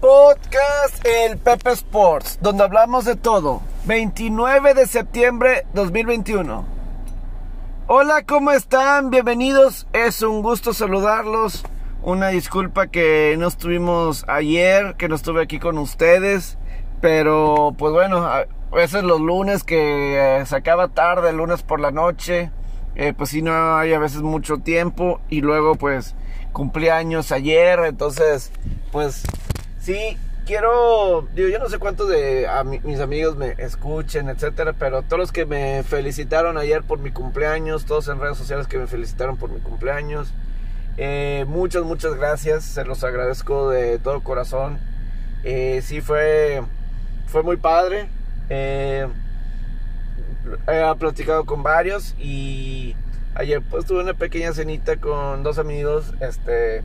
podcast El Pepe Sports, donde hablamos de todo. 29 de septiembre 2021. Hola, ¿cómo están? Bienvenidos. Es un gusto saludarlos. Una disculpa que no estuvimos ayer, que no estuve aquí con ustedes. Pero pues bueno, a veces los lunes que eh, se acaba tarde, el lunes por la noche, eh, pues sí no hay a veces mucho tiempo. Y luego pues cumpleaños ayer, entonces pues sí quiero, digo, yo no sé cuántos de mis amigos me escuchen, etcétera, pero todos los que me felicitaron ayer por mi cumpleaños, todos en redes sociales que me felicitaron por mi cumpleaños, eh, muchas, muchas gracias, se los agradezco de todo corazón. Eh, sí fue, fue muy padre. Eh, he platicado con varios y ayer pues tuve una pequeña cenita con dos amigos, este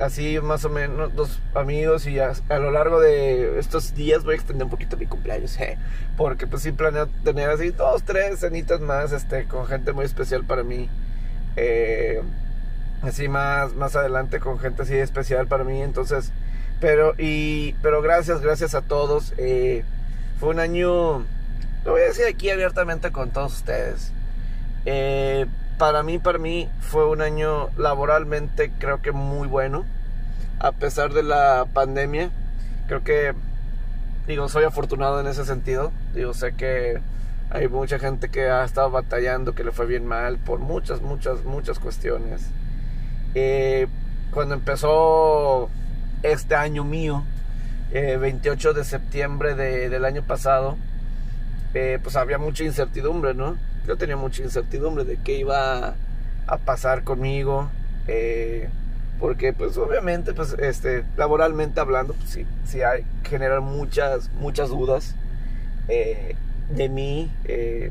así más o menos dos amigos y a, lo largo de estos días voy a extender un poquito mi cumpleaños, porque pues sí planeo tener así dos, tres cenitas más, este, con gente muy especial para mí, eh, así más, más adelante con gente así especial para mí, entonces, pero, y, pero gracias, gracias a todos, eh, fue un año, lo voy a decir aquí abiertamente con todos ustedes, eh, para mí, para mí fue un año laboralmente creo que muy bueno, a pesar de la pandemia. Creo que, digo, soy afortunado en ese sentido. Digo, sé que hay mucha gente que ha estado batallando, que le fue bien mal por muchas, muchas, muchas cuestiones. Eh, cuando empezó este año mío, 28 eh, de septiembre del año pasado, eh, pues había mucha incertidumbre, ¿no? Yo tenía mucha incertidumbre de qué iba a pasar conmigo. Eh, porque pues obviamente pues este laboralmente hablando pues sí, sí hay generar muchas muchas dudas eh, de mí eh,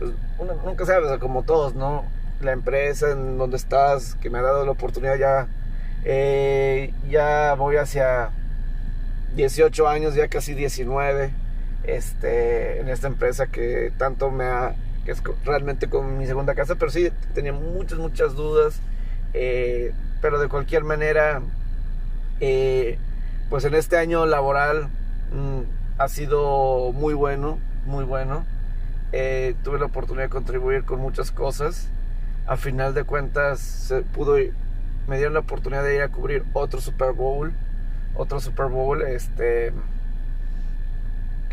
pues uno nunca sabe como todos no la empresa en donde estás que me ha dado la oportunidad ya ya voy hacia 18 años ya casi 19 este en esta empresa que tanto me ha que es realmente como mi segunda casa, pero sí tenía muchas, muchas dudas, eh, pero de cualquier manera, eh, pues en este año laboral mm, ha sido muy bueno, muy bueno. Eh, tuve la oportunidad de contribuir con muchas cosas. A final de cuentas, se pudo, me dieron la oportunidad de ir a cubrir otro Super Bowl, otro Super Bowl, este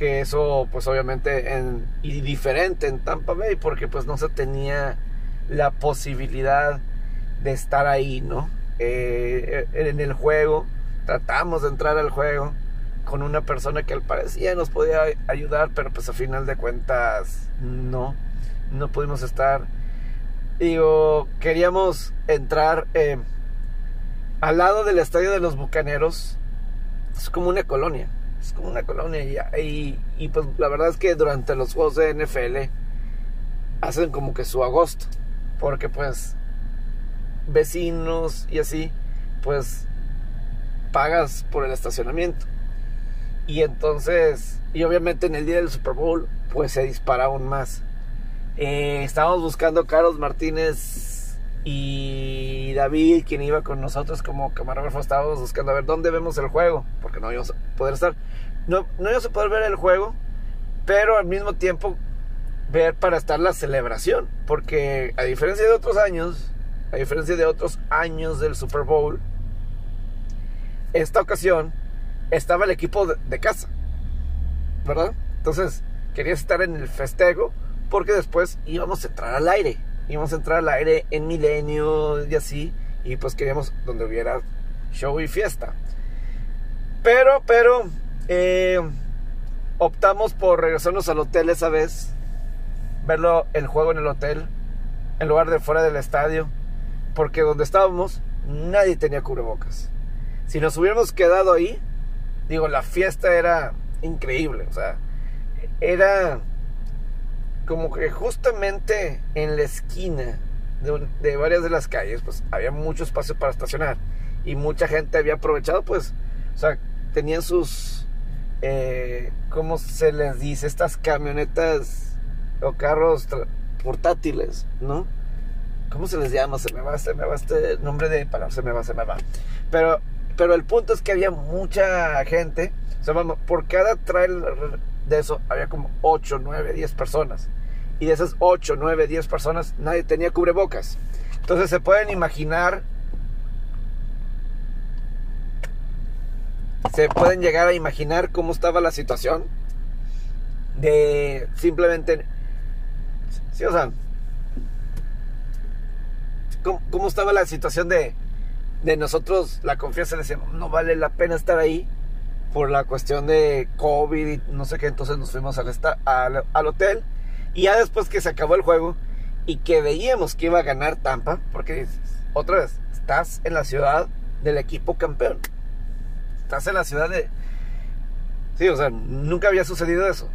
que eso pues obviamente en, y diferente en Tampa Bay porque pues no se tenía la posibilidad de estar ahí, ¿no? Eh, en el juego, tratamos de entrar al juego con una persona que al parecía nos podía ayudar, pero pues a final de cuentas no, no pudimos estar. Digo, queríamos entrar eh, al lado del estadio de los Bucaneros, es como una colonia es como una colonia y, y, pues la verdad es que durante los juegos de NFL hacen como que su agosto porque pues vecinos y así pues pagas por el estacionamiento. Y entonces y obviamente en el día del Super Bowl pues se dispara aún más. Eh, estábamos buscando Carlos Martínez y David, quien iba con nosotros como camarógrafo, estábamos buscando a ver dónde vemos el juego, porque no íbamos a poder estar. No, no íbamos a poder ver el juego, pero al mismo tiempo ver para estar la celebración, porque a diferencia de otros años, a diferencia de otros años del Super Bowl, esta ocasión estaba el equipo de, de casa, ¿verdad? Entonces quería estar en el festejo porque después íbamos a entrar al aire íbamos a entrar al aire en Milenio y así, y pues queríamos donde hubiera show y fiesta. Pero, pero, eh, optamos por regresarnos al hotel esa vez, verlo el juego en el hotel, en lugar de fuera del estadio, porque donde estábamos nadie tenía cubrebocas. Si nos hubiéramos quedado ahí, digo, la fiesta era increíble, o sea, era como que justamente en la esquina de, varias de las calles, pues había mucho espacio para estacionar. Y mucha gente había aprovechado, pues, o sea, tenían sus, eh, ¿cómo se les dice? Estas camionetas o carros portátiles, ¿no? ¿Cómo se les llama? Se me va, se me va este nombre de palabra, se me va, se me va. Pero, pero el punto es que había mucha gente. O sea, vamos, por cada trailer de eso había como 8, 9, 10 personas. Y de esas 8, 9, 10 personas nadie tenía cubrebocas. Entonces se pueden imaginar se pueden llegar a imaginar cómo estaba la situación de simplemente sí o sea cómo, estaba la situación de de nosotros la confianza decíamos no vale la pena estar ahí por la cuestión de COVID y no sé qué entonces nos fuimos al, al, al hotel y ya después que se acabó el juego y que veíamos que iba a ganar Tampa porque otra vez estás en la ciudad del equipo campeón estás en la ciudad de... Sí, o sea, nunca había sucedido eso.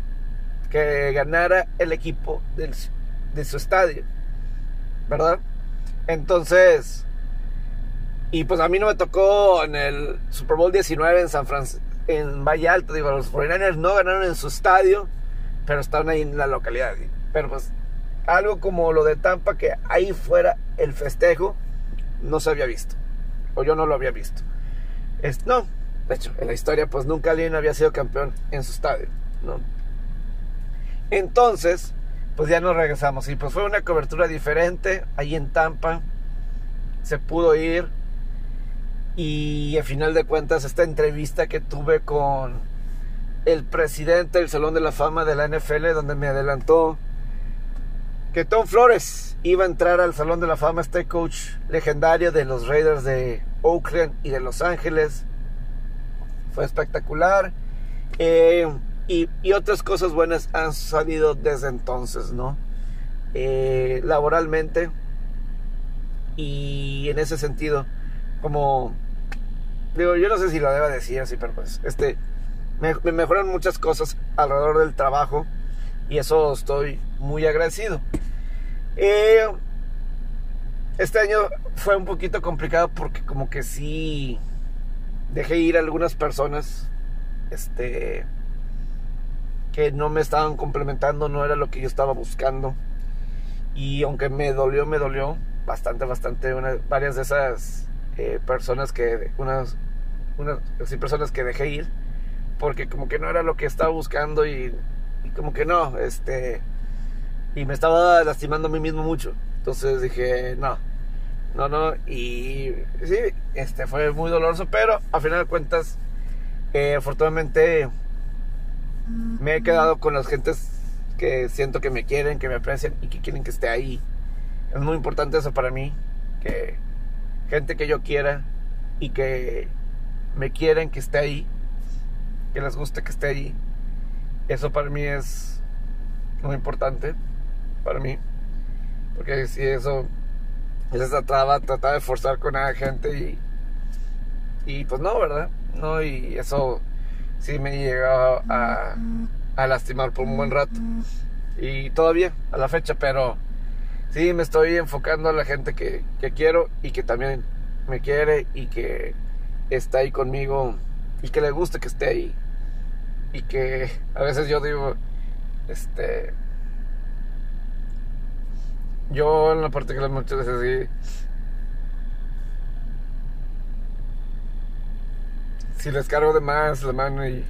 Que ganara el equipo de su estadio. ¿Verdad? Entonces... Y pues a mí no me tocó en el Super Bowl 19 en San Francisco, en Valle Alto. Digo, los 49ers no ganaron en su estadio, pero estaban ahí en la localidad. Pero pues algo como lo de Tampa, que ahí fuera el festejo, no se había visto. O yo no lo había visto. Es, no, de hecho, en la historia, pues nunca alguien había sido campeón en su estadio, ¿no? Entonces, pues ya nos regresamos. Y pues fue una cobertura diferente. Ahí en Tampa se pudo ir. Y al final de cuentas, esta entrevista que tuve con el presidente del Salón de la Fama de la NFL, donde me adelantó que Tom Flores iba a entrar al Salón de la Fama, este coach legendario de los Raiders de Oakland y de Los Ángeles fue espectacular. Eh, y, otras cosas buenas han salido desde entonces, ¿no? Eh, laboralmente. Y en ese sentido, como digo, yo no sé si lo deba decir así, pero pues, este, me, mejoran muchas cosas alrededor del trabajo y eso estoy muy agradecido. Eh, este año fue un poquito complicado porque como que sí dejé ir a algunas personas este que no me estaban complementando, no era lo que yo estaba buscando. Y aunque me dolió, me dolió bastante, bastante. varias de esas eh, personas que, unas, unas personas que dejé ir, porque como que no era lo que estaba buscando y, como que no, este, y me estaba lastimando a mí mismo mucho. Entonces dije, no, no, no, y sí, este fue muy doloroso, pero a final de cuentas, eh, afortunadamente me he quedado con las gentes que siento que me quieren, que me aprecian y que quieren que esté ahí. Es muy importante eso para mí, que gente que yo quiera y que me quieren que esté ahí, que les guste que esté ahí. Eso para mí es muy importante, para mí, porque si eso se trataba, trataba de forzar con la gente y, y pues no, ¿verdad? No, y eso sí me llegó a, a lastimar por un buen rato. Y todavía, a la fecha, pero sí me estoy enfocando a la gente que, que quiero y que también me quiere y que está ahí conmigo y que le guste que esté ahí. Y que a veces yo digo, este, yo en la particular muchas veces sí. Si les cargo de más la mano y.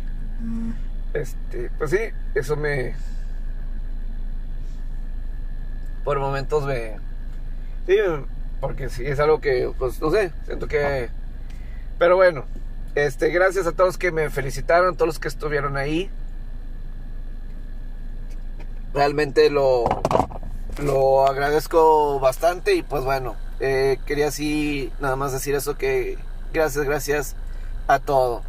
Este. Pues sí, eso me. Por momentos me. Sí, porque sí, es algo que, pues no sé, siento que. Pero bueno, este, gracias a todos que me felicitaron, todos los que estuvieron ahí. Realmente lo, lo agradezco bastante y pues bueno, eh, quería así nada más decir eso que gracias, gracias a todo.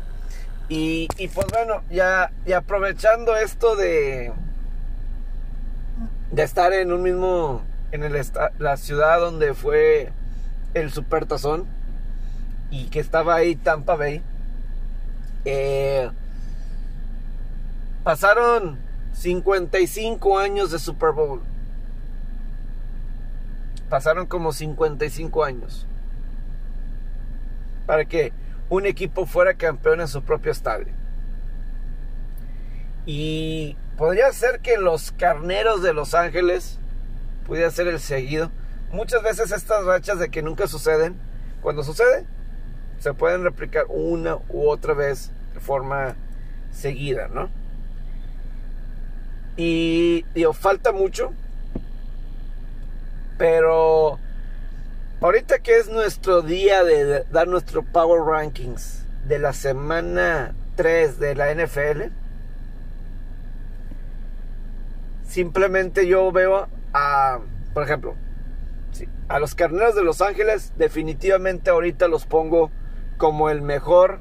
Y, y pues bueno, ya aprovechando esto de, de estar en un mismo, en el, la ciudad donde fue el Super Tazón y que estaba ahí Tampa Bay, eh, pasaron 55 años de Super Bowl pasaron como 55 años para que un equipo fuera campeón en su propio estadio. Y podría ser que los carneros de Los Ángeles pudiera ser el seguido. Muchas veces estas rachas de que nunca suceden, cuando sucede, se pueden replicar una u otra vez de forma seguida, ¿no? Y digo, falta mucho, pero ahorita que es nuestro día de dar nuestro Power Rankings de la semana 3 de la NFL, simplemente yo veo a, por ejemplo, a los Carneros de Los Ángeles, definitivamente ahorita los pongo como el mejor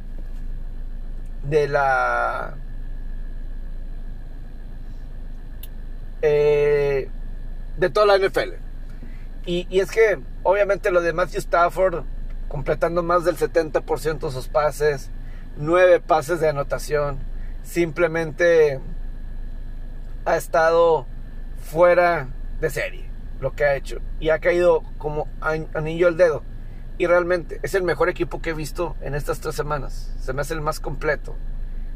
de la... Eh, de toda la NFL. Y, y, es que, obviamente, lo de Matthew Stafford, completando más del 70% de sus pases, nueve pases de anotación, simplemente ha estado fuera de serie lo que ha hecho y ha caído como anillo al dedo. Y realmente es el mejor equipo que he visto en estas tres semanas. Se me hace el más completo.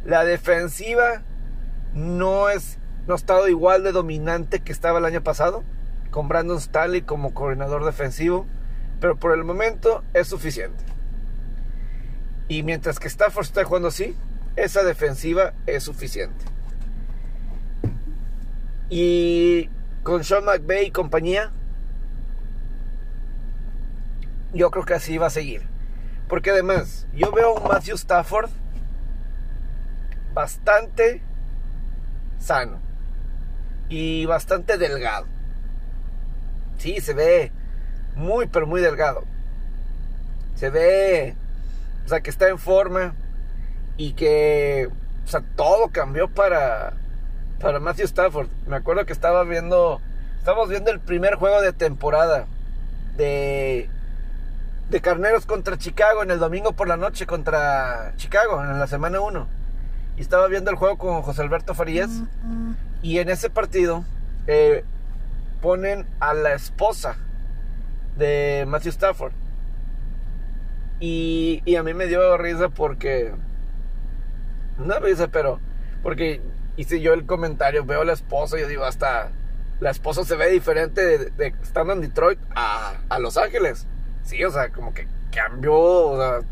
La defensiva no es no ha estado igual de dominante que estaba el año pasado con Brandon Staley como coordinador defensivo, pero por el momento es suficiente. Y mientras que Stafford está jugando así, esa defensiva es suficiente. Y con Sean McVay y compañía, yo creo que así va a seguir. Porque además, yo veo a un Matthew Stafford bastante sano y bastante delgado. Sí, se ve muy, pero muy delgado. Se ve, o sea, que está en forma y que, o sea, todo cambió para, para Matthew Stafford. Me acuerdo que estaba viendo, estábamos viendo el primer juego de temporada de, de Carneros contra Chicago en el domingo por la noche contra Chicago en la semana 1. Y estaba viendo el juego con José Alberto Farías. Y en ese partido eh, ponen a la esposa de Matthew Stafford. Y, y a mí me dio risa porque... No risa, pero... Porque hice yo el comentario, veo a la esposa y yo digo, hasta la esposa se ve diferente de, estando en Detroit a, a, Los Ángeles. Sí, o sea, como que cambió, o sea,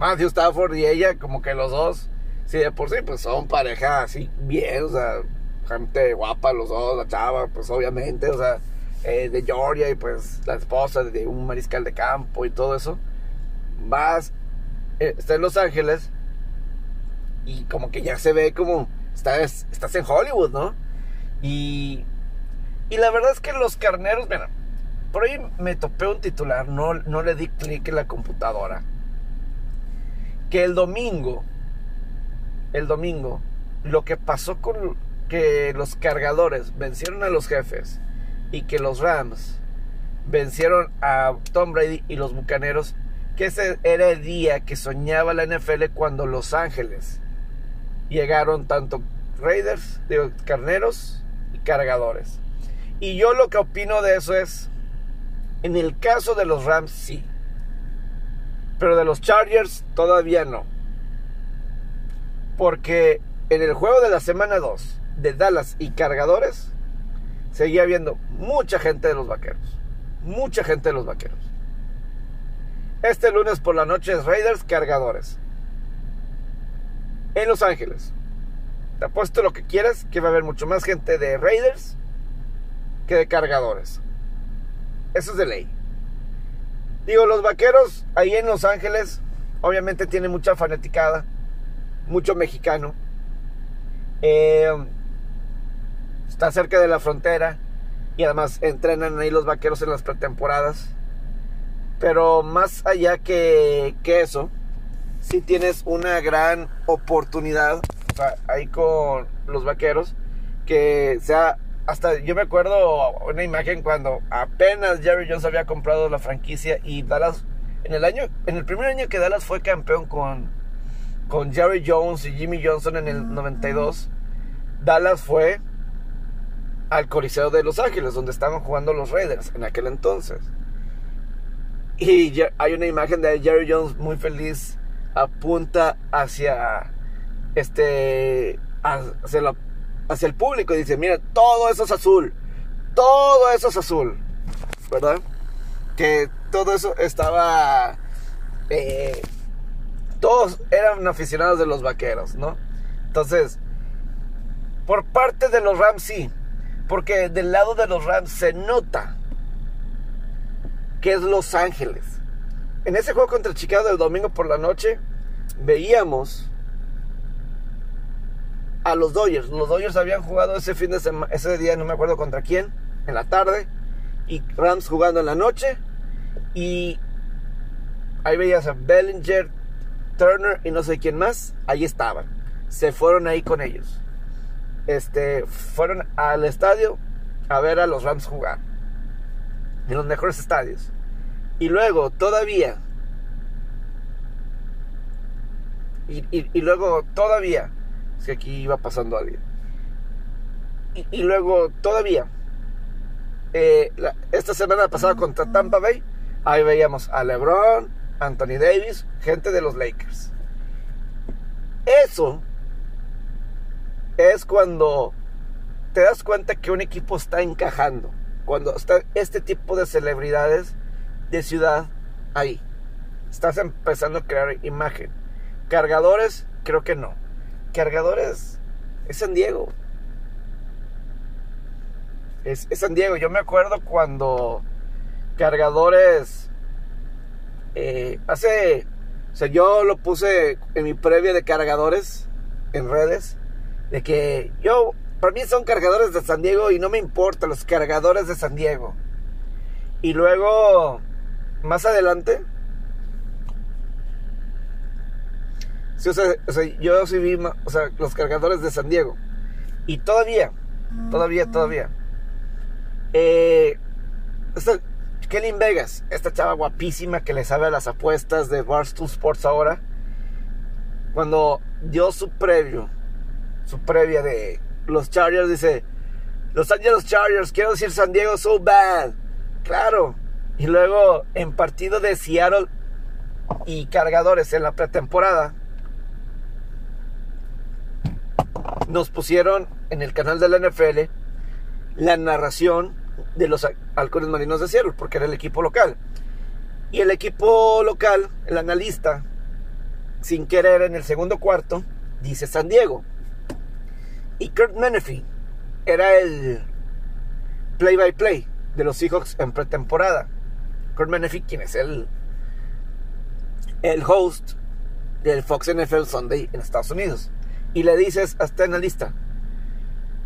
Matthew Stafford y ella, como que los dos, sí, de por sí, pues son pareja así bien, o sea, gente guapa los dos, la chava, pues obviamente, o sea, eh, de Georgia y pues la esposa de un mariscal de campo y todo eso. Vas, eh, está en Los Ángeles y como que ya se ve como estás, estás en Hollywood, ¿no? Y, y la verdad es que los carneros, mira, por ahí me topé un titular, no, no le di clic en la computadora. Que el domingo, el domingo, lo que pasó con que los cargadores vencieron a los jefes y que los Rams vencieron a Tom Brady y los Bucaneros, que ese era el día que soñaba la NFL cuando Los Ángeles llegaron tanto Raiders, digo, carneros y cargadores. Y yo lo que opino de eso es, en el caso de los Rams sí, pero de los Chargers todavía no. Porque en el juego de la semana 2 de Dallas y cargadores, seguía habiendo mucha gente de los vaqueros. Mucha gente de los vaqueros. Este lunes por la noche es Raiders cargadores en Los Ángeles. Te apuesto lo que quieras que va a haber mucho más gente de Raiders que de cargadores. Eso es de ley. Digo, los vaqueros ahí en Los Ángeles, obviamente tienen mucha fanaticada, mucho mexicano. Eh, está cerca de la frontera y además entrenan ahí los vaqueros en las pretemporadas. Pero más allá que, que eso, si tienes una gran oportunidad ahí con los vaqueros, que sea, hasta yo me acuerdo una imagen cuando apenas Jerry Jones había comprado la franquicia y Dallas, en el año, en el primer año que Dallas fue campeón con, con Jerry Jones y Jimmy Johnson en el 92, Dallas fue al Coliseo de Los Ángeles, donde estaban jugando los Raiders en aquel entonces. Y hay una imagen de Jerry Jones muy feliz apunta hacia este hacia, hacia el público y dice, mira, todo eso es azul, todo eso es azul, ¿verdad? Que todo eso estaba eh, todos eran aficionados de los vaqueros, ¿no? Entonces, por parte de los Rams sí, porque del lado de los Rams se nota que es Los Ángeles. En ese juego contra Chicago del domingo por la noche, veíamos a los Dodgers. Los Dodgers habían jugado ese fin de semana, ese día no me acuerdo contra quién, en la tarde, y Rams jugando en la noche. Y ahí veías a Bellinger, Turner y no sé quién más, ahí estaban. Se fueron ahí con ellos. Este, fueron al estadio a ver a los Rams jugar. En los mejores estadios. Y luego, todavía. Y, luego, todavía. Que aquí iba pasando alguien. Y, y luego, todavía. Eh, esta semana pasada contra Tampa Bay. Ahí veíamos a LeBron, Anthony Davis, gente de los Lakers. Eso es cuando te das cuenta que un equipo está encajando. Cuando está este tipo de celebridades de ciudad ahí. Estás empezando a crear imagen. Cargadores, creo que no. Cargadores es San Diego. Es, San Diego. Yo me acuerdo cuando cargadores eh, hace, o sea, yo lo puse en mi previa de cargadores en redes, de que yo, para mí son cargadores de San Diego y no me importa los cargadores de San Diego. Y luego más adelante, o sea, yo sí vi o sea, los cargadores de San Diego. Y todavía, todavía, todavía. Eh, esta, Kelly Vegas, esta chava guapísima que le sabe a las apuestas de Barstool Sports ahora, cuando dio su previo, su previa de los Chargers, dice: Los Angeles Chargers, quiero decir San Diego so bad. Claro, y luego en partido de Seattle y cargadores en la pretemporada, nos pusieron en el canal de la NFL la narración de los halcones marinos de Seattle, porque era el equipo local. Y el equipo local, el analista, sin querer en el segundo cuarto, dice San Diego. Y Kurt Menefee era el play by play de los Seahawks en pretemporada. Kurt Menefee, quien es el, el host del Fox NFL Sunday en Estados Unidos. Y le dices hasta en la lista,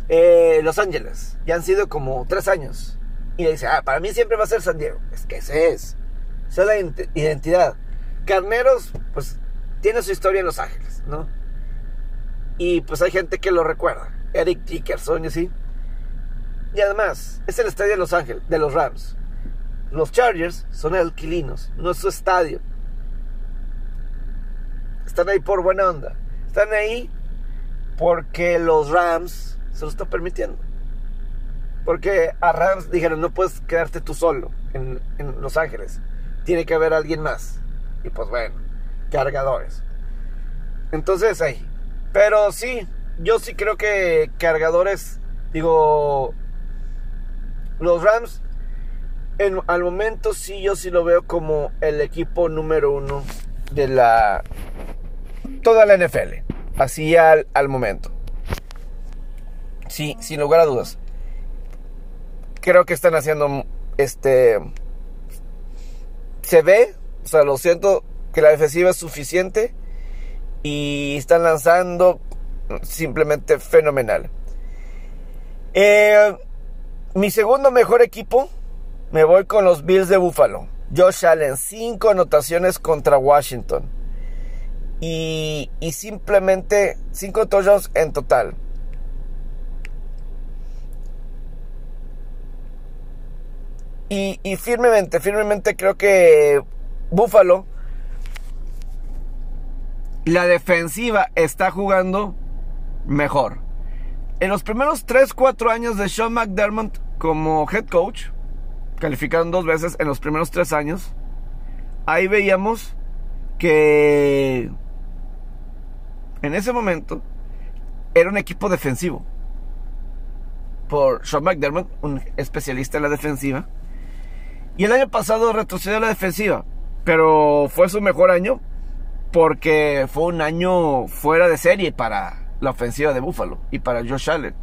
eh, Los Ángeles, ya han sido como tres años. Y le dice, ah, para mí siempre va a ser San Diego. Es que ese es. Esa es la identidad. Carneros, pues, tiene su historia en Los Ángeles, ¿no? Y pues hay gente que lo recuerda. Eric Dickerson y así. Y además, es el estadio de Los Ángeles, de los Rams. Los Chargers son alquilinos, no es su estadio. Están ahí por buena onda. Están ahí porque los Rams se lo están permitiendo. Porque a Rams dijeron, no puedes quedarte tú solo en, Los Ángeles. Tiene que haber alguien más. Y pues bueno, cargadores. Entonces ahí. Pero sí, yo sí creo que cargadores, digo, los Rams al momento sí, yo sí lo veo como el equipo número uno de la... Toda la NFL. Así al, al momento. Sí, sin lugar a dudas. Creo que están haciendo este... Se ve, o sea, lo siento, que la defensiva es suficiente y están lanzando simplemente fenomenal. Eh, mi segundo mejor equipo me voy con los Bills de Buffalo. Josh Allen, cinco anotaciones contra Washington. Y, simplemente cinco touchdowns en total. Y, y, firmemente, firmemente creo que Buffalo, la defensiva está jugando mejor. En los primeros 3-4 años de Sean McDermott como head coach, calificaron dos veces en los primeros tres años. Ahí veíamos que en ese momento era un equipo defensivo. Por Sean McDermott, un especialista en la defensiva. Y el año pasado retrocedió a la defensiva. Pero fue su mejor año. porque fue un año fuera de serie para la ofensiva de Buffalo y para Josh Allen.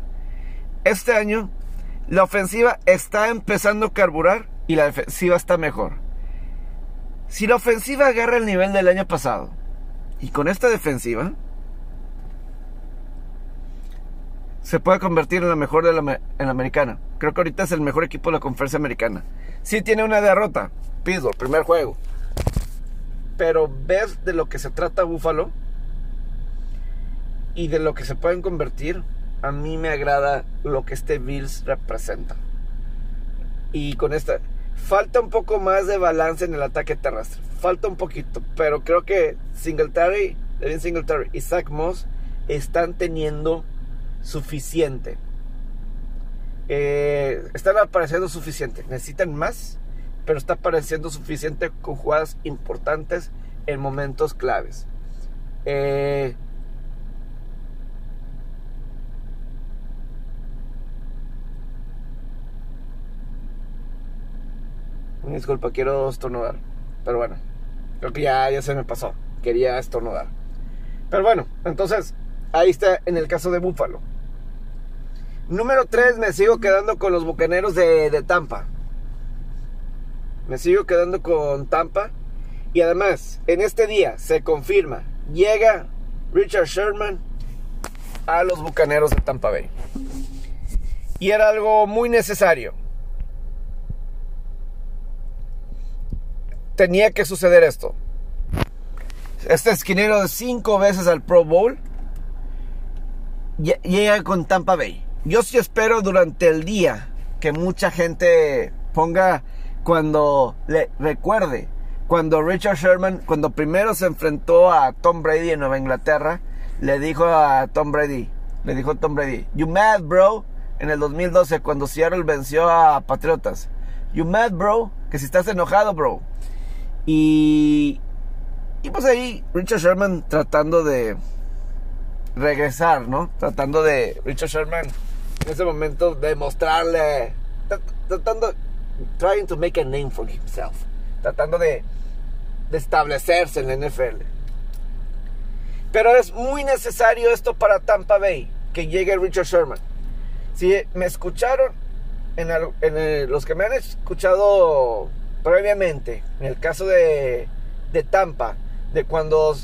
Este año la ofensiva está empezando a carburar y la defensiva está mejor. Si la ofensiva agarra el nivel del año pasado y con esta defensiva se puede convertir en la mejor de la, en la americana. Creo que ahorita es el mejor equipo de la conferencia americana. Sí tiene una derrota, Pittsburgh, primer juego. Pero ves de lo que se trata Buffalo y de lo que se pueden convertir. A mí me agrada lo que este Bills representa. Y con esta falta un poco más de balance en el ataque terrestre. Falta un poquito, pero creo que Singletary, Devin Singletary y Zach Moss están teniendo suficiente. Eh, están apareciendo suficiente. Necesitan más, pero está apareciendo suficiente con jugadas importantes en momentos claves. Eh, disculpa, quiero estornudar. Pero bueno, creo que ya, ya se me pasó. Quería estornudar. Pero bueno, entonces, ahí está en el caso de Búfalo. Número 3, me sigo quedando con los bucaneros de, de Tampa. Me sigo quedando con Tampa. Y además, en este día se confirma, llega Richard Sherman a los Bucaneros de Tampa Bay. Y era algo muy necesario. Tenía que suceder esto. Este esquinero de cinco veces al Pro Bowl llega con Tampa Bay. Yo sí espero durante el día que mucha gente ponga cuando le recuerde cuando Richard Sherman, cuando primero se enfrentó a Tom Brady en Nueva Inglaterra, le dijo a Tom Brady, le dijo a Tom Brady, you mad bro, en el 2012 cuando Seattle venció a Patriotas, you mad bro, que si estás enojado bro. Y, y pues ahí Richard Sherman tratando de regresar, ¿no? Tratando de Richard Sherman en ese momento demostrarle, tratando, trying to make a name for himself, tratando de, de establecerse en la NFL. Pero es muy necesario esto para Tampa Bay, que llegue Richard Sherman. Si me escucharon, en, los que me han escuchado previamente, en el caso de, de Tampa, de cuando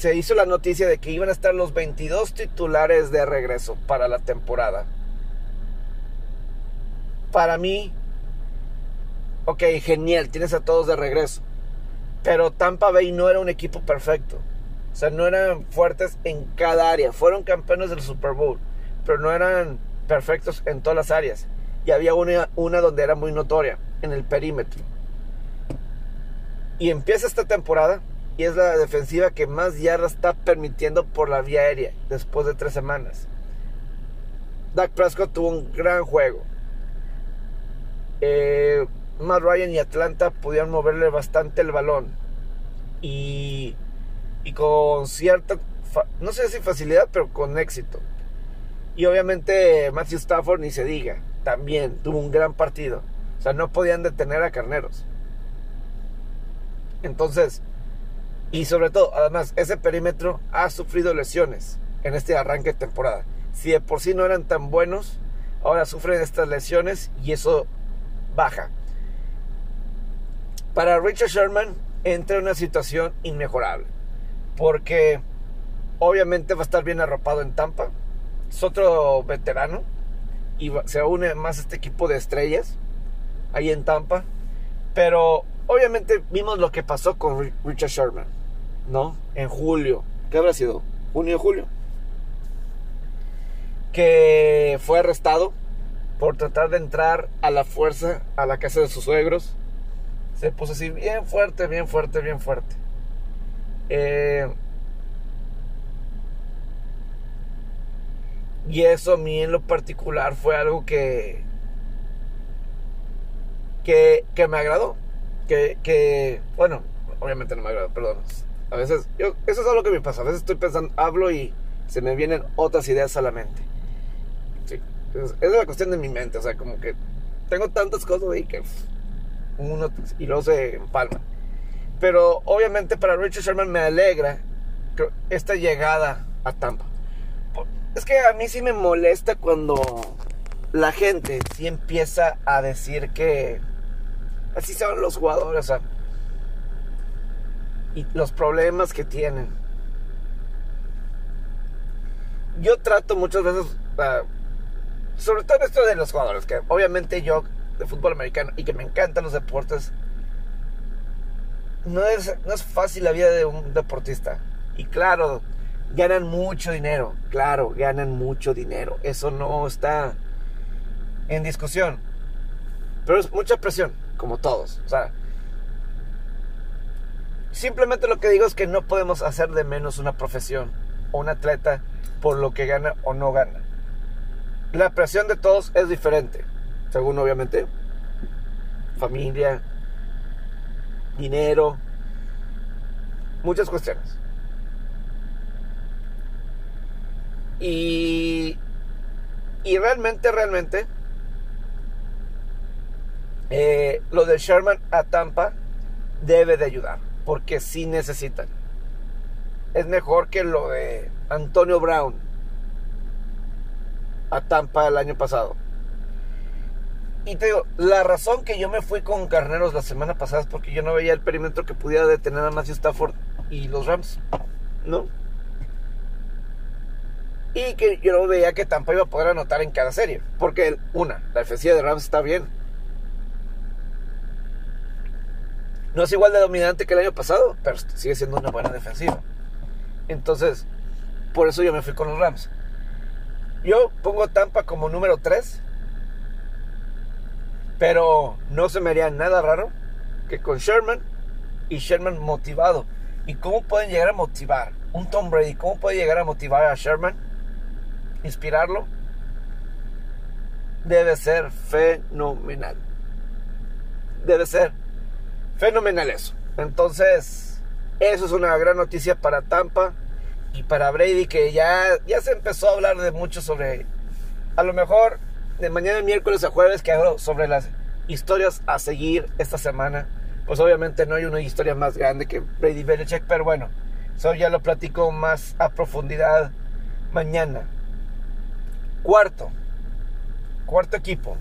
se hizo la noticia de que iban a estar los 22 titulares de regreso para la temporada. Para mí, ok, genial, tienes a todos de regreso. Pero Tampa Bay no era un equipo perfecto. O sea, no eran fuertes en cada área. Fueron campeones del Super Bowl, pero no eran perfectos en todas las áreas. Y había una, una donde era muy notoria, en el perímetro. Y empieza esta temporada y es la defensiva que más yardas está permitiendo por la vía aérea después de tres semanas. Dak Prescott tuvo un gran juego. Eh, Matt Ryan y Atlanta pudieron moverle bastante el balón. Y, y con cierta, no sé si facilidad, pero con éxito. Y obviamente Matthew Stafford ni se diga, también tuvo un gran partido. O sea, no podían detener a Carneros. Entonces, y sobre todo, además, ese perímetro ha sufrido lesiones en este arranque de temporada. Si de por sí no eran tan buenos, ahora sufren estas lesiones y eso baja. Para Richard Sherman entra en una situación inmejorable. Porque obviamente va a estar bien arropado en Tampa. Es otro veterano. Y se une más a este equipo de estrellas. Ahí en Tampa. Pero obviamente vimos lo que pasó con Richard Sherman ¿no? En julio. ¿Qué habrá sido? ¿Junio, julio? Que fue arrestado por tratar de entrar a la fuerza a la casa de sus suegros. Se puso así bien fuerte, bien fuerte, bien fuerte. Eh, y eso a mí en lo particular fue algo que, que, que me agradó. Que, que, bueno, obviamente no me agradó, perdón. A veces, yo, eso es algo que me pasa. A veces estoy pensando, hablo y se me vienen otras ideas a la mente. Sí, es, es la cuestión de mi mente. O sea, como que tengo tantas cosas ahí que uno y luego se empalma. Pero obviamente para Richard Sherman me alegra esta llegada a Tampa. Es que a mí sí me molesta cuando la gente sí empieza a decir que así son los jugadores, o sea, y los problemas que tienen. Yo trato muchas veces, uh, sobre todo esto de los jugadores, que obviamente yo de fútbol americano y que me encantan los deportes, no es, no es fácil la vida de un deportista. Y claro, ganan mucho dinero, claro, ganan mucho dinero. Eso no está en discusión. Pero es mucha presión, como todos. O sea, simplemente lo que digo es que no podemos hacer de menos una profesión o un atleta por lo que gana o no gana. La presión de todos es diferente, según obviamente familia, dinero, muchas cuestiones. Y, y realmente, realmente, eh, lo de Sherman a Tampa debe de ayudar, porque sí necesitan. Es mejor que lo de Antonio Brown a Tampa el año pasado. Y te digo, la razón que yo me fui con Carneros la semana pasada es porque yo no veía el perímetro que pudiera detener a Matthew Stafford y los Rams. ¿No? Y que yo no veía que Tampa iba a poder anotar en cada serie. Porque, una, la defensiva de Rams está bien. No es igual de dominante que el año pasado, pero sigue siendo una buena defensiva. Entonces, por eso yo me fui con los Rams. Yo pongo Tampa como número 3. Pero no se me haría nada raro que con Sherman y Sherman motivado. ¿Y cómo pueden llegar a motivar? Un Tom Brady, ¿cómo puede llegar a motivar a Sherman? inspirarlo, debe ser fenomenal. Debe ser fenomenal eso. Entonces, eso es una gran noticia para Tampa y para Brady, que ya, ya se empezó a hablar de mucho sobre, a lo mejor de mañana miércoles a jueves, que hablo sobre las historias a seguir esta semana. Pues obviamente no hay una historia más grande que Brady Belichick, pero bueno, eso ya lo platico más a profundidad mañana. Cuarto, cuarto equipo.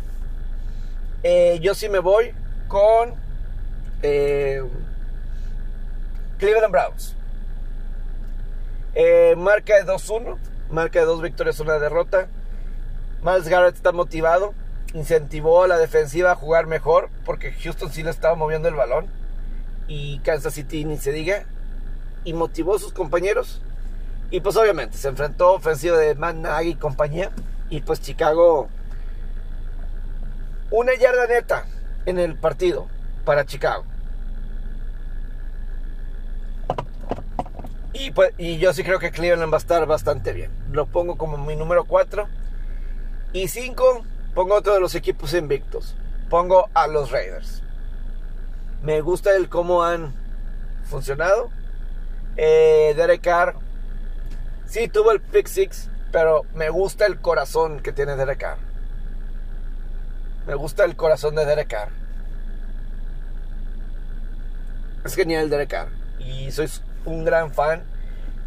Eh, yo sí me voy con eh, Cleveland Browns. Eh, marca de 2-1, marca de dos victorias, una derrota. Miles Garrett está motivado, incentivó a la defensiva a jugar mejor porque Houston sí le estaba moviendo el balón y Kansas City ni se diga y motivó a sus compañeros y pues obviamente se enfrentó ofensiva de Matt y compañía y pues Chicago, una yarda neta en el partido para Chicago. Y, pues, y yo sí creo que Cleveland va a estar bastante bien. Lo pongo como mi número 4. Y 5, pongo otro de los equipos invictos. Pongo a los Raiders. Me gusta el cómo han funcionado. Eh, Derek Carr, sí tuvo el pick six, pero me gusta el corazón que tiene Derek Carr. Me gusta el corazón de Derek Carr. Es genial Derek Carr. Y soy un gran fan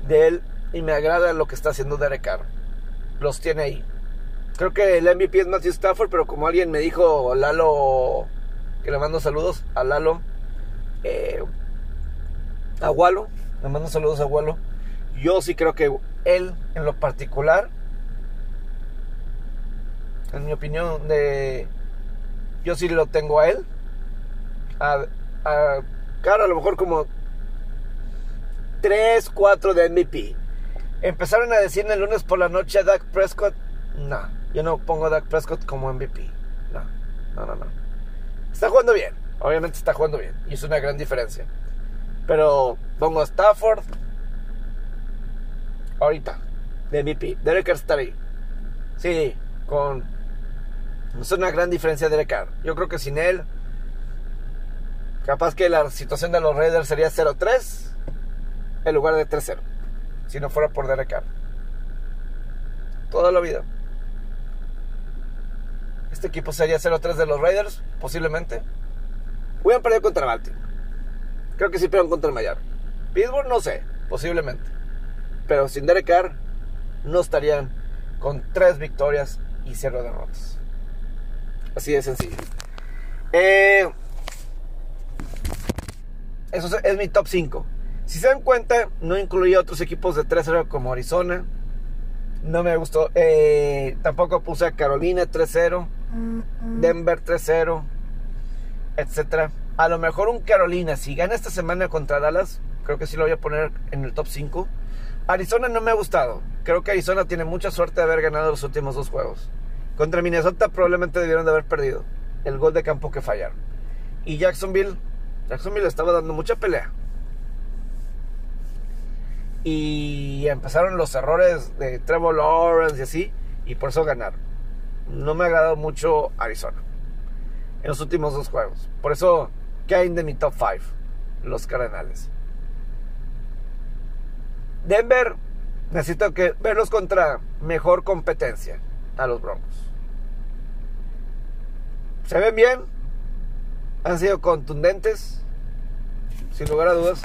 de él. Y me agrada lo que está haciendo Derek Carr. Los tiene ahí. Creo que el MVP es Matthew Stafford, pero como alguien me dijo, Lalo, que le mando saludos a Lalo, eh, a Walo, le mando saludos a Walo. Yo sí creo que él en lo particular, en mi opinión, de, yo sí lo tengo a él. A, a cara a lo mejor como 3, 4 de MVP. Empezaron a decir el lunes por la noche a Dak Prescott. No, yo no pongo a Dak Prescott como MVP. No, no, no, no. Está jugando bien. Obviamente está jugando bien. Y es una gran diferencia. Pero pongo a Stafford, ahorita de MVP. Derek Carr está ahí. Sí, con. Es una gran diferencia Derek Carr. Yo creo que sin él. Capaz que la situación de los Raiders sería 0-3 en lugar de 3-0. Si no fuera por Derek Carr. Toda la vida. Este equipo sería 0-3 de los Raiders, posiblemente. A perder contra Baltimore. Creo que sí pero contra el Miami. Pittsburgh no sé, posiblemente. Pero sin Derek Carr no estarían con tres victorias y cero derrotas. Así de sencillo. Eh, eso es, mi top 5. Si se dan cuenta, no incluí otros equipos de 3-0 como Arizona. No me gustó. Eh, tampoco puse a Carolina 3-0. Denver 3-0. Etcétera. A lo mejor un Carolina, si gana esta semana contra Dallas, creo que sí lo voy a poner en el top 5. Arizona no me ha gustado. Creo que Arizona tiene mucha suerte de haber ganado los últimos dos juegos. Contra Minnesota probablemente debieron de haber perdido. El gol de campo que fallaron. Y Jacksonville, Jacksonville estaba dando mucha pelea. Y empezaron los errores de Trevor Lawrence y así. Y por eso ganaron. No me ha agradado mucho Arizona. En los últimos dos juegos. Por eso caen de mi top 5. Los Cardenales. Denver, necesito que verlos contra mejor competencia a los Broncos. Se ven bien, han sido contundentes, sin lugar a dudas.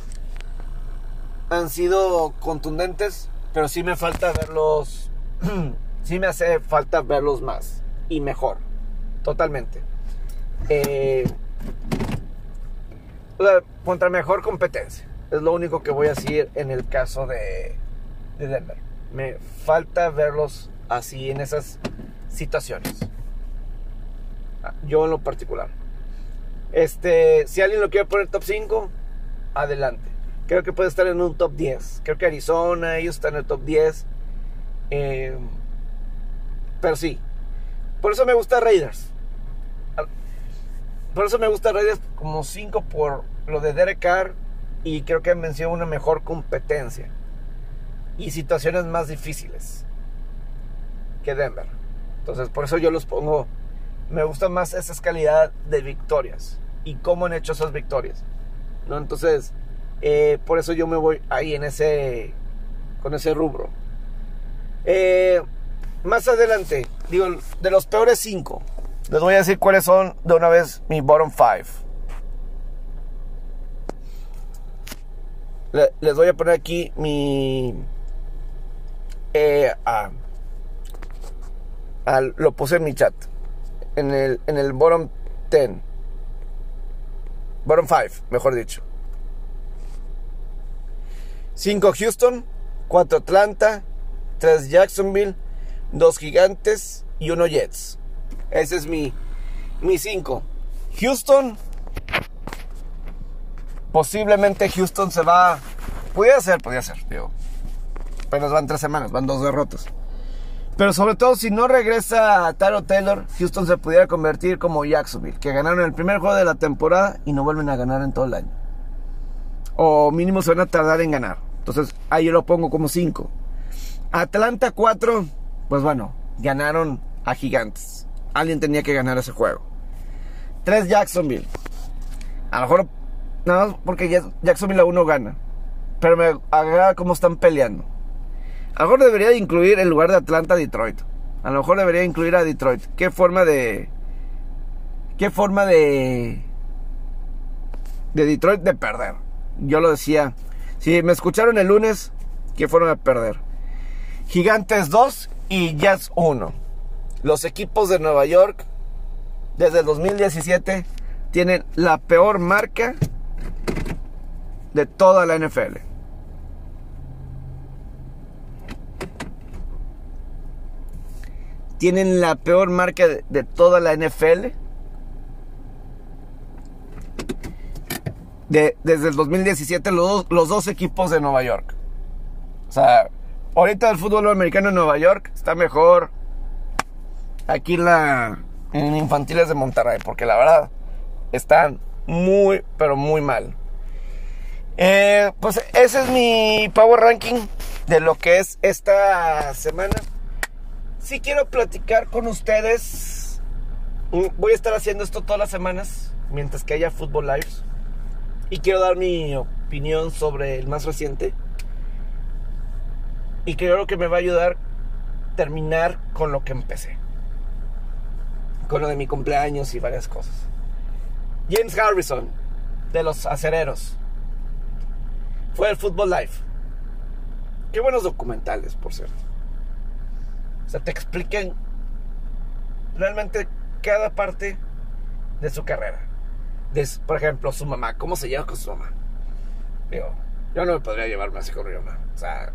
Han sido contundentes, pero sí me falta verlos, sí me hace falta verlos más y mejor, totalmente. Eh, contra mejor competencia. Es lo único que voy a decir en el caso de, Denver. Me falta verlos así en esas situaciones. Ah, yo en lo particular. Este, si alguien lo quiere poner top 5, adelante. Creo que puede estar en un top 10. Creo que Arizona, ellos están en el top 10. Eh, pero sí. Por eso me gusta Raiders. Ah, por eso me gusta Raiders como 5 por lo de Derek Carr y creo que han vencido una mejor competencia y situaciones más difíciles que Denver. Entonces, por eso yo los pongo. Me gusta más esa calidad de victorias y cómo han hecho esas victorias. ¿No? Entonces, eh, por eso yo me voy ahí en ese. con ese rubro. Eh, más adelante, digo, de los peores cinco, les voy a decir cuáles son de una vez mi bottom five. les voy a poner aquí mi... Eh, lo puse en mi chat. En el, en el bottom 10. Bottom 5, mejor dicho. 5 Houston, 4 Atlanta, 3 Jacksonville, 2 Gigantes y 1 Jets. Ese es mi 5. Houston, posiblemente Houston se va. Puede ser, podría ser, digo. Pero van tres semanas, van dos derrotas. Pero sobre todo, si no regresa Taro Taylor, Houston se pudiera convertir como Jacksonville, que ganaron el primer juego de la temporada y no vuelven a ganar en todo el año. O mínimo se van a tardar en ganar. Entonces, ahí yo lo pongo como 5. Atlanta 4, pues bueno, ganaron a Gigantes. Alguien tenía que ganar ese juego. 3 Jacksonville. A lo mejor Nada más porque Jacksonville a uno gana. Pero me agrada cómo están peleando. A lo mejor debería incluir en lugar de Atlanta Detroit. A lo mejor debería incluir a Detroit. Qué forma de. Qué forma de. De Detroit de perder. Yo lo decía. Si me escucharon el lunes, qué forma de perder. Gigantes 2 y Jazz 1. Los equipos de Nueva York desde el 2017 tienen la peor marca de toda la NFL. Tienen la peor marca de, toda la NFL. De, desde el 2017 los, los dos equipos de Nueva York. O sea, ahorita el fútbol americano en Nueva York está mejor aquí la en infantiles de Monterrey, porque la verdad están muy, pero muy mal. Eh, pues ese es mi Power Ranking de lo que es esta semana. Si quiero platicar con ustedes. Mm, voy a estar haciendo esto todas las semanas mientras que haya Football Lives. Y quiero dar mi opinión sobre el más reciente. Y creo que me va a ayudar terminar con lo que empecé. Con lo de mi cumpleaños y varias cosas. James Harrison, de los acereros fue el Football Life. Qué buenos documentales, por cierto. O sea, te expliquen realmente cada parte de su carrera. Por ejemplo, su mamá, cómo se lleva con su mamá. Digo, yo no me podría llevarme así con mi mamá. O sea,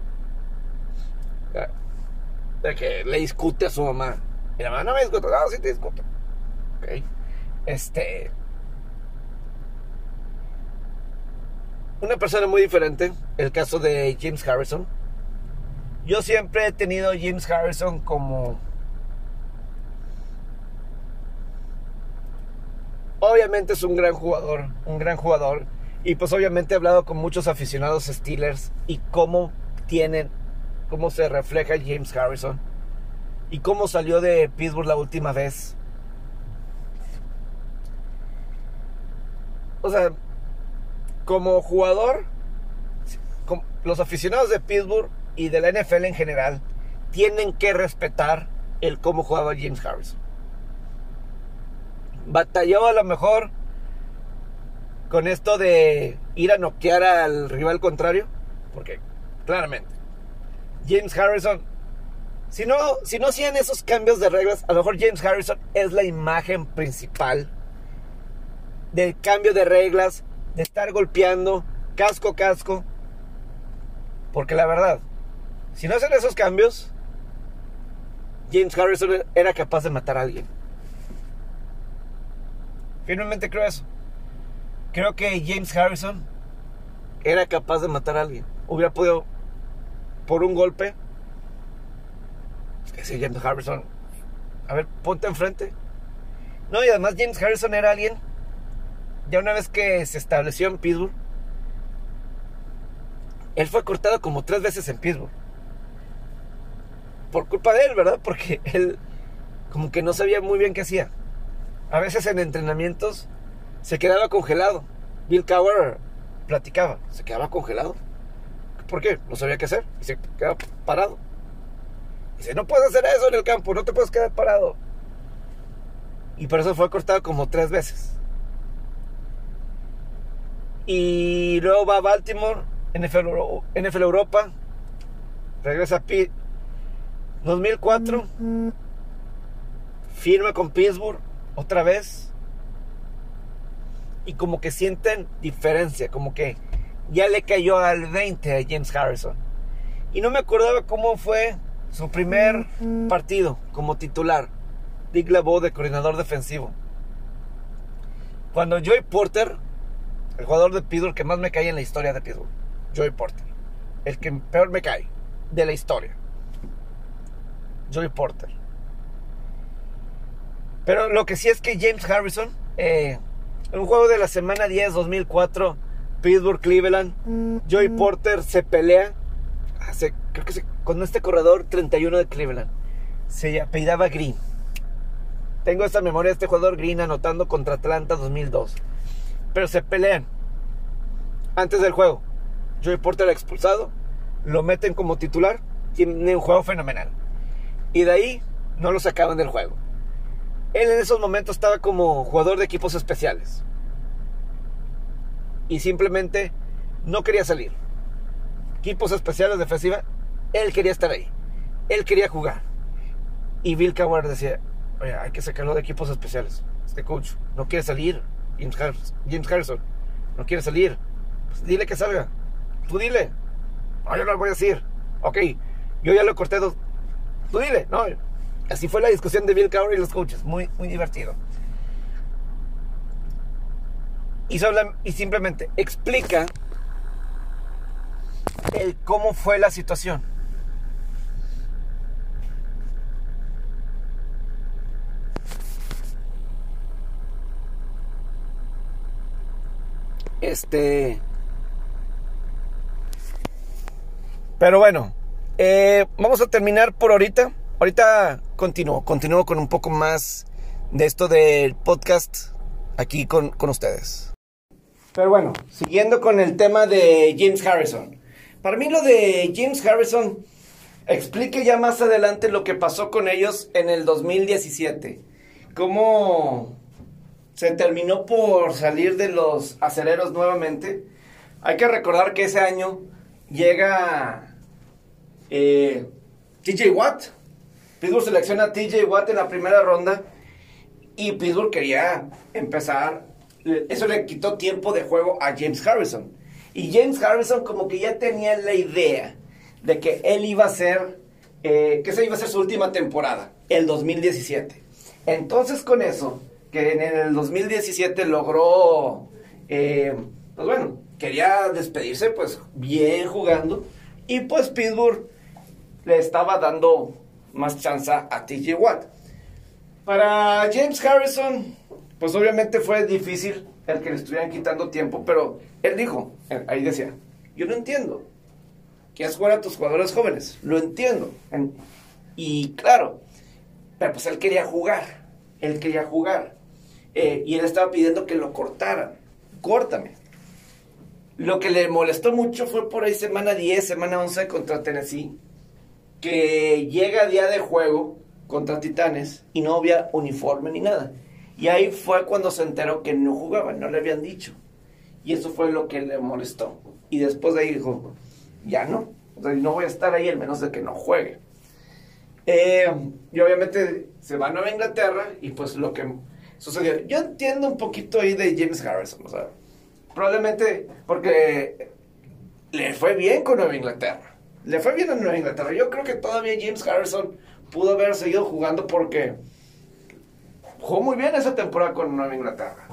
de que le discute a su mamá. Y la mamá no me discute, no, sí te discuto. Ok. Este. Una persona muy diferente, el caso de James Harrison. Yo siempre he tenido a James Harrison como obviamente es un gran jugador, un gran jugador. Y pues obviamente he hablado con muchos aficionados Steelers y cómo tienen, cómo se refleja James Harrison y cómo salió de Pittsburgh la última vez. O sea, como jugador, los aficionados de Pittsburgh y de la NFL en general tienen que respetar el cómo jugaba James Harrison. Batalló a lo mejor con esto de ir a noquear al rival contrario, porque claramente James Harrison, si no, si no hacían esos cambios de reglas, a lo mejor James Harrison es la imagen principal del cambio de reglas, de estar golpeando casco casco, porque la verdad, si no hacen esos cambios, James Harrison era capaz de matar a alguien. Finalmente creo eso. Creo que James Harrison era capaz de matar a alguien. Hubiera podido, por un golpe, es que James Harrison, a ver, ponte enfrente. No, y además James Harrison era alguien, ya una vez que se estableció en Pittsburgh, él fue cortado como tres veces en Pittsburgh. Por culpa de él, ¿verdad? Porque él como que no sabía muy bien qué hacía a veces en entrenamientos se quedaba congelado. Bill Cowher platicaba, se quedaba congelado. ¿Por qué? No sabía qué hacer y se quedaba parado. Dice, no puedes hacer eso en el campo, no te puedes quedar parado. Y por eso fue cortado como tres veces. Y luego va a Baltimore, NFL, NFL Europa, regresa a Pitt. 2004, firma con Pittsburgh otra vez y como que sienten diferencia, como que ya le cayó al 20 a James Harrison. Y no me acordaba cómo fue su primer partido como titular. Dick LeBeau de coordinador defensivo. Cuando Joey Porter, el jugador de Pittsburgh que más me cae en la historia de Pittsburgh, Joey Porter, el que peor me cae de la historia. Joey Porter pero lo que sí es que James Harrison, en eh, un juego de la semana 10, 2004, Pittsburgh, Cleveland, Joey Porter se pelea, creo que con este corredor 31 de Cleveland. Se apellidaba Green. Tengo esta memoria de este jugador Green anotando contra Atlanta 2002. Pero se pelean antes del juego. Joey Porter expulsado, lo meten como titular, tiene un juego fenomenal. Y de ahí no lo sacaban del juego. Él en esos momentos estaba como jugador de equipos especiales. Y simplemente no quería salir. Equipos especiales defensiva, él quería estar ahí. Él quería jugar. Y Bill Cowher decía, oye, hay que sacarlo de equipos especiales. Este coach no quiere salir. James Harrison, no quiere salir. Pues dile que salga. Tú dile. No, yo no lo voy a decir. Ok, yo ya lo corté dos. Tú dile. No, Así fue la discusión de Bill Cowher y los coaches. Muy, muy divertido. Y, y simplemente explica el cómo fue la situación. Este. Pero bueno, eh, vamos a terminar por ahorita. Ahorita continúo, continúo con un poco más de esto del podcast aquí con, con ustedes. Pero bueno, siguiendo con el tema de James Harrison. Para mí lo de James Harrison explique ya más adelante lo que pasó con ellos en el 2017. Cómo se terminó por salir de los aceleros nuevamente. Hay que recordar que ese año llega eh, TJ Watt. Pittsburgh selecciona a TJ Watt en la primera ronda y Pittsburgh quería empezar. Eso le quitó tiempo de juego a James Harrison. Y James Harrison como que ya tenía la idea de que él iba a ser, eh, que esa iba a ser su última temporada, el 2017. Entonces con eso, que en el 2017 logró, eh, pues bueno, quería despedirse pues bien jugando y pues Pittsburgh le estaba dando más chance a TJ Watt. Para James Harrison, pues obviamente fue difícil el que le estuvieran quitando tiempo, pero él dijo, ahí decía, yo no entiendo. ¿Quieres jugar a tus jugadores jóvenes? Lo entiendo. Y claro, pero pues él quería jugar, él quería jugar. Eh, y él estaba pidiendo que lo cortaran. Córtame. Lo que le molestó mucho fue por ahí semana 10, semana 11 contra Tennessee, que llega día de juego contra Titanes y no había uniforme ni nada. Y ahí fue cuando se enteró que no jugaba, no le habían dicho. Y eso fue lo que le molestó. Y después de ahí dijo, ya no, no voy a estar ahí al menos de que no juegue. Eh, y obviamente se va a Nueva Inglaterra y pues lo que sucedió. Yo entiendo un poquito ahí de James Harrison, o sea, probablemente porque le fue bien con Nueva Inglaterra. Le fue bien a Nueva Inglaterra. Yo creo que todavía James Harrison pudo haber seguido jugando porque jugó muy bien esa temporada con Nueva Inglaterra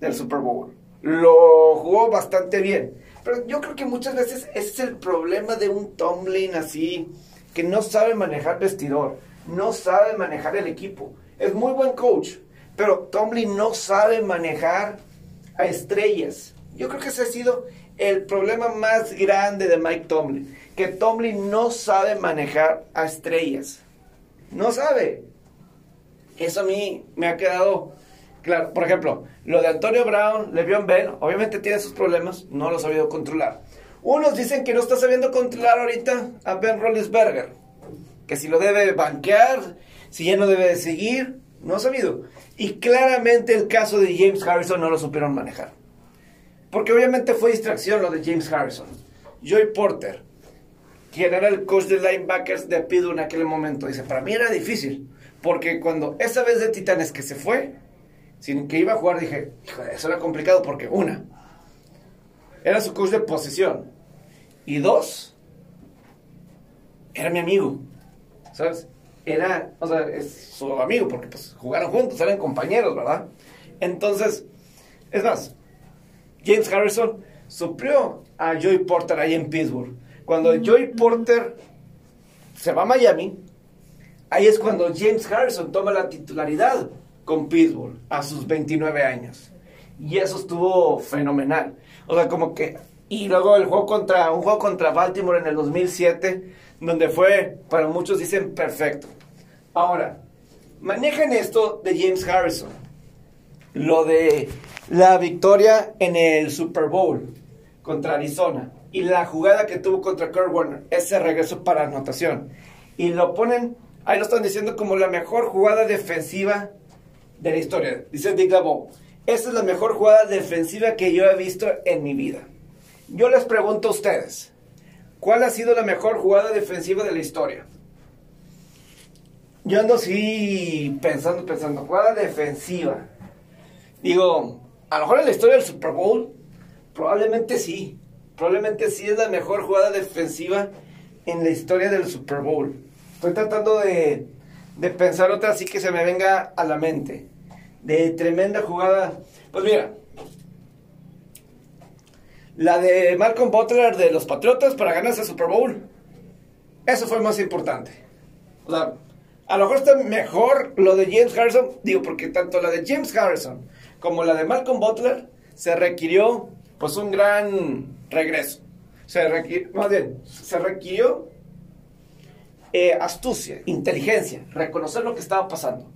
del Super Bowl. Lo jugó bastante bien. Pero yo creo que muchas veces ese es el problema de un Tomlin así, que no sabe manejar vestidor, no sabe manejar el equipo. Es muy buen coach, pero Tomlin no sabe manejar a estrellas. Yo creo que ese ha sido el problema más grande de Mike Tomlin, que Tomlin no sabe manejar a estrellas. No sabe. Eso a mí me ha quedado claro. Por ejemplo, lo de Antonio Brown, Le'Veon Bell, obviamente tiene sus problemas, no lo ha sabido controlar. Unos dicen que no está sabiendo controlar ahorita a Ben Roethlisberger, que si lo debe banquear, si ya no debe de seguir, no ha sabido. Y claramente el caso de James Harrison no lo supieron manejar. Porque obviamente fue distracción lo de James Harrison. Joy Porter, quien era el coach de linebackers de Pidu en aquel momento, dice, para mí era difícil. Porque cuando esa vez de Titanes que se fue, sin que iba a jugar, dije, eso era complicado porque una, era su coach de posición. Y dos, era mi amigo. ¿Sabes? era, o sea, es su amigo, porque pues jugaron juntos, eran compañeros, ¿verdad? Entonces, es más, James Harrison suplió a Joey Porter ahí en Pittsburgh. Cuando Joey Porter se va a Miami, ahí es cuando James Harrison toma la titularidad con Pittsburgh a sus 29 años. Y eso estuvo fenomenal. O sea, como que... Y luego el juego contra, un juego contra Baltimore en el 2007 donde fue, para muchos dicen, perfecto. Ahora, manejen esto de James Harrison, lo de la victoria en el Super Bowl contra Arizona y la jugada que tuvo contra Kurt Warner, ese regreso para anotación. Y lo ponen, ahí lo están diciendo como la mejor jugada defensiva de la historia. Dice Dick LeBeau, esa es la mejor jugada defensiva que yo he visto en mi vida. Yo les pregunto a ustedes, ¿Cuál ha sido la mejor jugada defensiva de la historia? Yo ando así pensando, pensando, jugada defensiva. Digo, a lo mejor en la historia del Super Bowl, probablemente sí. Probablemente sí es la mejor jugada defensiva en la historia del Super Bowl. Estoy tratando de, de pensar otra así que se me venga a la mente. De tremenda jugada. Pues mira, la de Malcolm Butler de los Patriotas para ganarse el Super Bowl. Eso fue más importante. O sea, a lo mejor está mejor lo de James Harrison, digo, porque tanto la de James Harrison como la de Malcolm Butler se requirió pues un gran regreso. Se requirió, más bien, se requirió eh, astucia, inteligencia, reconocer lo que estaba pasando.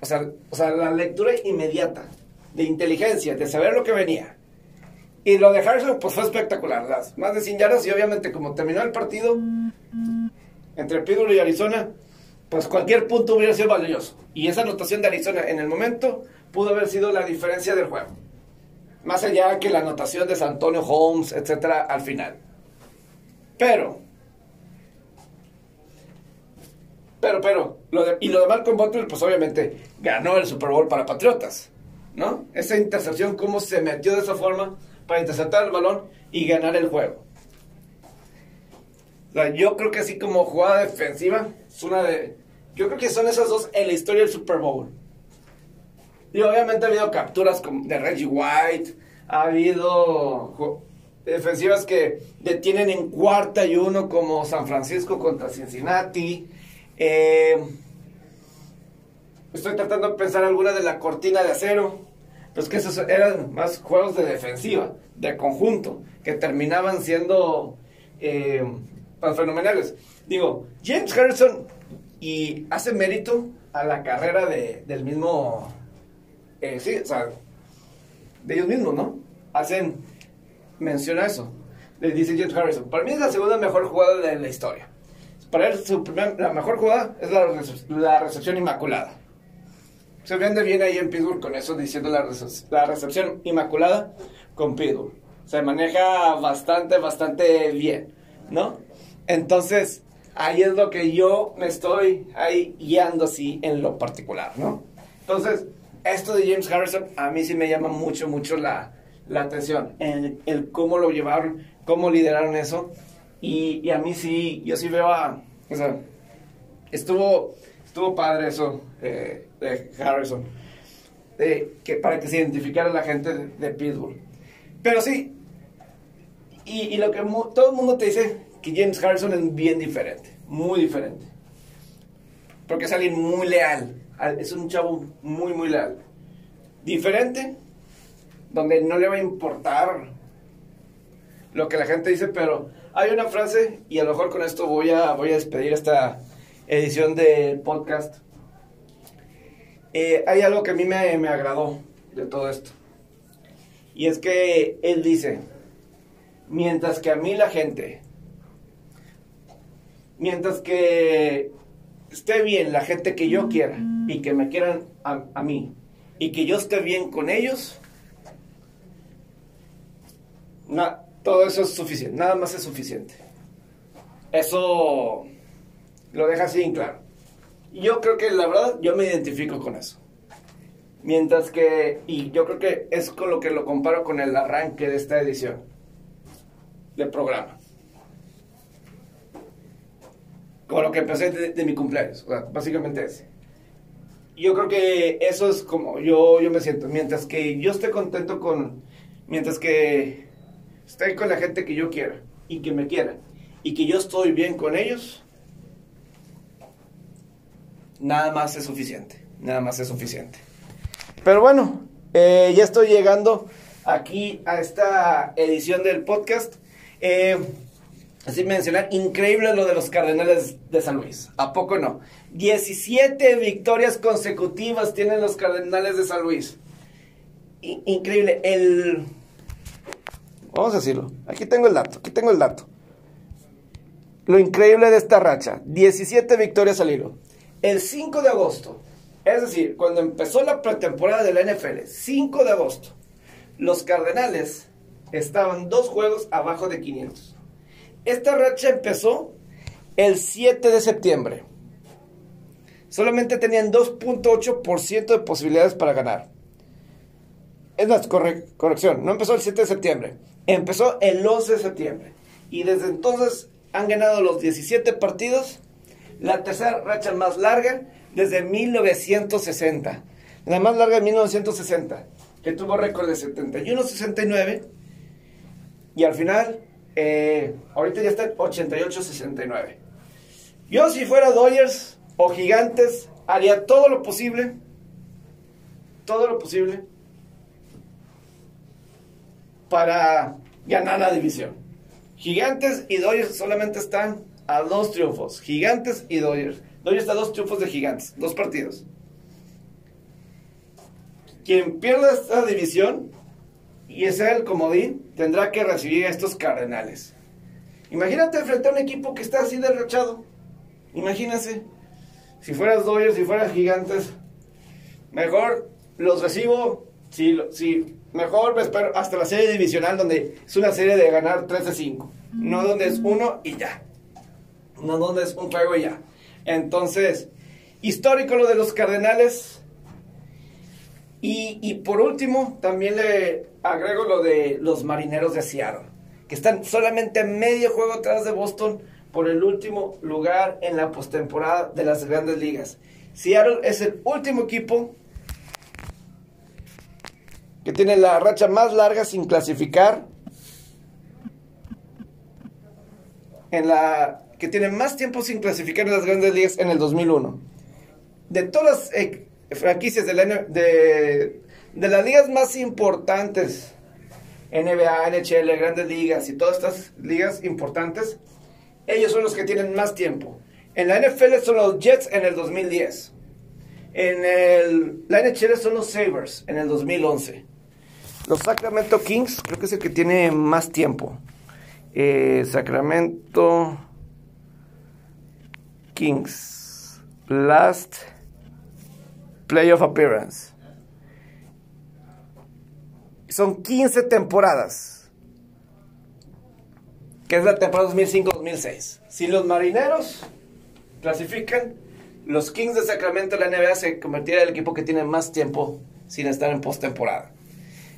O sea, o sea, la lectura inmediata de inteligencia, de saber lo que venía. Y lo de Harrison, pues fue espectacular. Las más de 100 yardas y obviamente como terminó el partido entre Pittsburgh y Arizona, pues cualquier punto hubiera sido valioso. Y esa anotación de Arizona en el momento pudo haber sido la diferencia del juego. Más allá que la anotación de San Antonio Holmes, etcétera, al final. Pero, pero, pero, y lo de Malcolm Butler, pues obviamente ganó el Super Bowl para Patriotas, ¿no? Esa intercepción, cómo se metió de esa forma para interceptar el balón y ganar el juego. O sea, yo creo que así como jugada defensiva, es una de... Yo creo que son esas dos en la historia del Super Bowl. Y obviamente ha habido capturas de Reggie White, ha habido defensivas que detienen en cuarta y uno como San Francisco contra Cincinnati. Eh, estoy tratando de pensar alguna de la cortina de acero. Pues que esos eran más juegos de defensiva, de conjunto, que terminaban siendo eh, fenomenales. Digo, James Harrison y hace mérito a la carrera de, del mismo, eh, sí, o sea, de ellos mismos, ¿no? Hacen, menciona eso, le dice James Harrison. Para mí es la segunda mejor jugada de la historia. Para él, su la mejor jugada es la, la recepción inmaculada. Se vende bien ahí en Pittsburgh con eso, diciendo la, la recepción inmaculada con Pittsburgh. Se maneja bastante, bastante bien, ¿no? Entonces, ahí es lo que yo me estoy ahí guiando así en lo particular, ¿no? Entonces, esto de James Harrison a mí sí me llama mucho, mucho la, atención. El, el, cómo lo llevaron, cómo lideraron eso. Y, a mí sí, yo sí veo a... O sea, estuvo, estuvo padre eso eh, de Harrison. que para que se identificara la gente de, Pittsburgh. Pero sí, y, y lo que todo el mundo te dice, que James Harrison es bien diferente, muy diferente. Porque es alguien muy leal, es un chavo muy, muy leal. Diferente, donde no le va a importar lo que la gente dice, pero hay una frase, y a lo mejor con esto voy a, voy a despedir esta edición del podcast. Eh, hay algo que a mí me, me agradó de todo esto. Y es que él dice, mientras que a mí la gente mientras que esté bien la gente que yo quiera y que me quieran a, mí y que yo esté bien con ellos, todo eso es suficiente, nada más es suficiente. Eso lo deja así en claro. Yo creo que la verdad yo me identifico con eso. Mientras que, y yo creo que es con lo que lo comparo con el arranque de esta edición del programa. Como lo que empecé de, mi cumpleaños, básicamente ese. Yo creo que eso es como yo, yo me siento. Mientras que yo esté contento con. Mientras que esté con la gente que yo quiera y que me quiera y que yo estoy bien con ellos, nada más es suficiente. Nada más es suficiente. Pero bueno, eh, ya estoy llegando aquí a esta edición del podcast. Eh, Así mencionar, increíble lo de los Cardenales de San Luis. ¿A poco no? 17 victorias consecutivas tienen los Cardenales de San Luis. increíble. El. Vamos a decirlo. Aquí tengo el dato. Aquí tengo el dato. Lo increíble de esta racha. 17 victorias al hilo. El 5 de agosto. Es decir, cuando empezó la pretemporada de la NFL. 5 de agosto. Los Cardenales estaban dos juegos abajo de 500. Esta racha empezó el 7 de septiembre. Solamente tenían 2.8% de posibilidades para ganar. Es más, corrección, no empezó el 7 de septiembre, empezó el 11 de septiembre. Y desde entonces han ganado los 17 partidos, la tercera racha más larga desde 1960. La más larga de 1960, que tuvo récord de 71-69. Y al final eh, ahorita ya está en 88-69. Yo si fuera Dodgers o Gigantes, haría todo lo posible, todo lo posible, para ganar la división. Gigantes y Dodgers solamente están a dos triunfos. Gigantes y Dodgers. Dodgers está a dos triunfos de Gigantes, dos partidos. Quien pierda esta división y ese el comodín, tendrá que recibir a estos cardenales. Imagínate enfrentar a un equipo que está así derrochado. Imagínense, si fueras Dodgers, si fueras Gigantes, mejor los recibo lo- sí. Mejor me espero hasta la serie divisional donde es una serie de ganar 3 de 5. No donde es uno y ya. No donde es un juego y ya. Entonces, histórico lo de los Cardenales. Y, y por último, también le agrego lo de los Marineros de Seattle, que están solamente medio juego atrás de Boston por el último lugar en la postemporada de las grandes ligas. Seattle es el último equipo que tiene la racha más larga sin clasificar. En la que tiene más tiempo sin clasificar en las grandes ligas en el 2001. De todas las eh, franquicias de, la, de, de las ligas más importantes, NBA, NHL, grandes ligas y todas estas ligas importantes, ellos son los que tienen más tiempo. En la NFL son los Jets en el 2010. En la NHL son los Sabres en el 2011. Los Sacramento Kings creo que es el que tiene más tiempo. Eh, Sacramento Kings. Last Playoff Appearance. Son 15 temporadas. Que es la temporada 2005-2006. Si los marineros clasifican, los Kings de Sacramento de la NBA se convertirá en el equipo que tiene más tiempo sin estar en postemporada.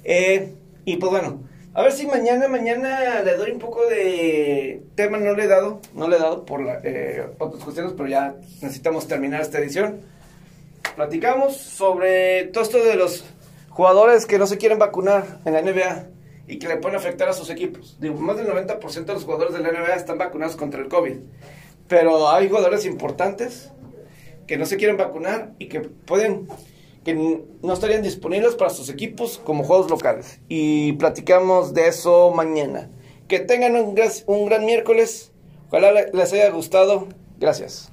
Eh, y pues bueno, a ver si mañana, mañana le doy un poco de tema, no le he dado, no le he dado por eh, otras cuestiones, pero ya necesitamos terminar esta edición. Platicamos sobre todo esto de los jugadores que no se quieren vacunar en la NBA y que le pueden afectar a sus equipos. Digo, más del 90% de los jugadores de la NBA están vacunados contra el COVID. Pero hay jugadores importantes que no se quieren vacunar y que pueden que no estarían disponibles para sus equipos como juegos locales. Y platicamos de eso mañana. Que tengan un, un gran miércoles. Ojalá le- les haya gustado. Gracias.